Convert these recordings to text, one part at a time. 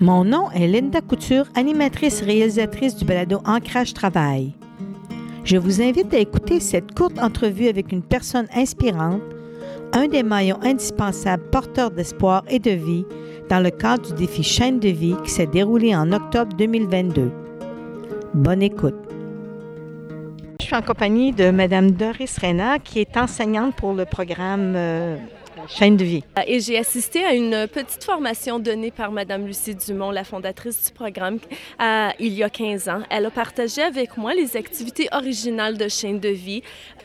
Mon nom est Linda Couture, animatrice réalisatrice du balado Ancrage Travail. Je vous invite à écouter cette courte entrevue avec une personne inspirante, un des maillons indispensables porteurs d'espoir et de vie dans le cadre du défi Chaîne de vie qui s'est déroulé en octobre 2022. Bonne écoute. En compagnie de Mme Doris Rena, qui est enseignante pour le programme euh, chaîne de vie. Et j'ai assisté à une petite formation donnée par Mme Lucie Dumont, la fondatrice du programme, il y a 15 ans. Elle a partagé avec moi les activités originales de chaîne de vie.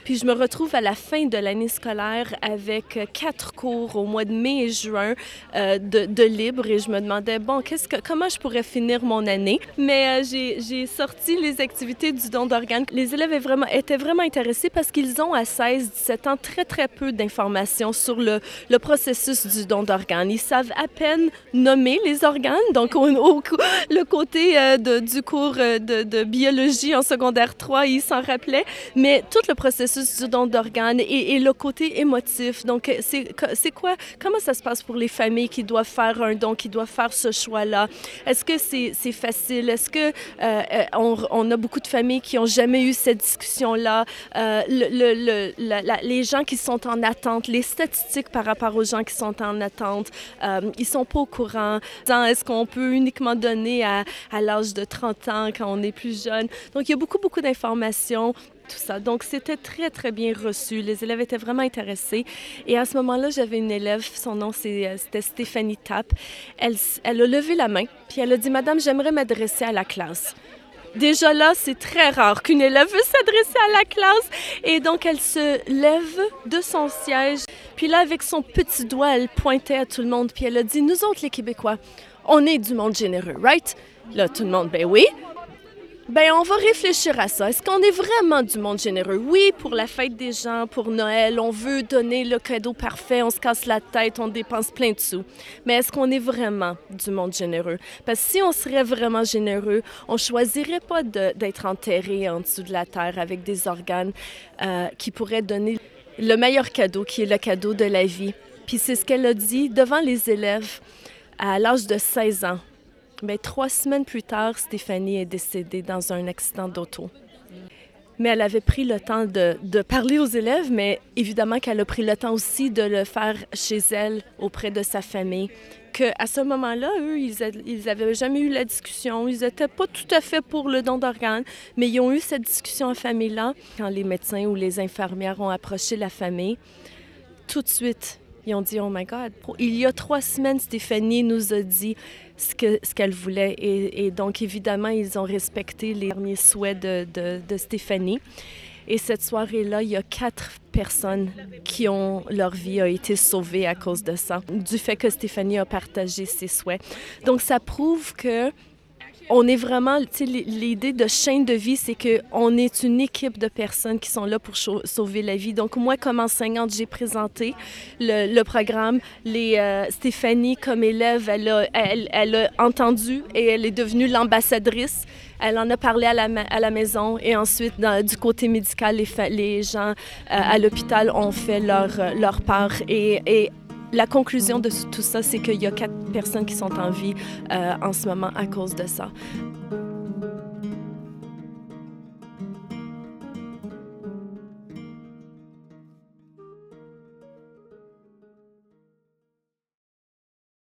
Puis je me retrouve à la fin de l'année scolaire avec quatre cours au mois de mai et juin euh, de, libre et je me demandais, bon, qu'est-ce que, comment je pourrais finir mon année? Mais euh, j'ai sorti les activités du don d'organes. Les élèves étaient vraiment, étaient vraiment intéressés parce qu'ils ont à 16-17 ans très, très peu d'informations sur le, le processus du don d'organes. Ils savent à peine nommer les organes, donc le côté euh, du cours euh, de, biologie en secondaire 3, ils s'en rappelaient, mais tout le processus du don d'organes et, le côté émotif. Donc, c'est quoi, comment ça se passe pour les familles qui doivent faire un don, qui doivent faire ce choix-là? Est-ce que c'est facile? Est-ce que euh, on, on, a beaucoup de familles qui n'ont jamais eu cette discussion-là? le, le, les gens qui sont en attente, les statistiques par rapport aux gens qui sont en attente. Euh, ils sont pas au courant. Est-ce qu'on peut uniquement donner à, à l'âge de 30 ans quand on est plus jeune? Donc, il y a beaucoup, beaucoup d'informations tout ça. Donc, c'était très, très bien reçu. Les élèves étaient vraiment intéressés. Et à ce moment-là, j'avais une élève, son nom, euh, c'était Stéphanie Tapp. Elle, elle a levé la main, puis elle a dit, Madame, j'aimerais m'adresser à la classe. Déjà là, c'est très rare qu'une élève veut s'adresser à la classe. Et donc, elle se lève de son siège. Puis là, avec son petit doigt, elle pointait à tout le monde. Puis elle a dit, nous autres, les Québécois, on est du monde généreux, right? Là, tout le monde, ben oui. Ben, on va réfléchir à ça. Est-ce qu'on est vraiment du monde généreux? Oui, pour la fête des gens, pour Noël, on veut donner le cadeau parfait, on se casse la tête, on dépense plein de sous. Mais est-ce qu'on est vraiment du monde généreux? Parce que si on serait vraiment généreux, on choisirait pas d'être enterré en dessous de la terre avec des organes euh, qui pourraient donner le meilleur cadeau, qui est le cadeau de la vie. Puis c'est ce qu'elle a dit devant les élèves à l'âge de 16 ans. Bien, trois semaines plus tard, Stéphanie est décédée dans un accident d'auto. Mais elle avait pris le temps de, parler aux élèves, mais évidemment qu'elle a pris le temps aussi de le faire chez elle, auprès de sa famille. Que à ce moment-là, eux, ils n'avaient jamais eu la discussion. Ils n'étaient pas tout à fait pour le don d'organes, mais ils ont eu cette discussion en famille-là. Quand les médecins ou les infirmières ont approché la famille, tout de suite, ils ont dit, oh my God, il y a trois semaines, Stéphanie nous a dit ce qu'elle voulait. Et, donc, évidemment, ils ont respecté les derniers souhaits de, de Stéphanie. Et cette soirée-là, il y a quatre personnes qui ont leur vie a été sauvée à cause de ça, du fait que Stéphanie a partagé ses souhaits. Donc, ça prouve que on est vraiment, l'idée de chaîne de vie, c'est qu'on est une équipe de personnes qui sont là pour sauver la vie. Donc, moi, comme enseignante, j'ai présenté le, programme. Les, euh, Stéphanie, comme élève, elle a, entendu et elle est devenue l'ambassadrice. Elle en a parlé à la, maison et ensuite, du côté médical, les, gens euh, à l'hôpital ont fait leur, part et la conclusion de tout ça, c'est qu'il y a quatre personnes qui sont en vie euh, en ce moment à cause de ça.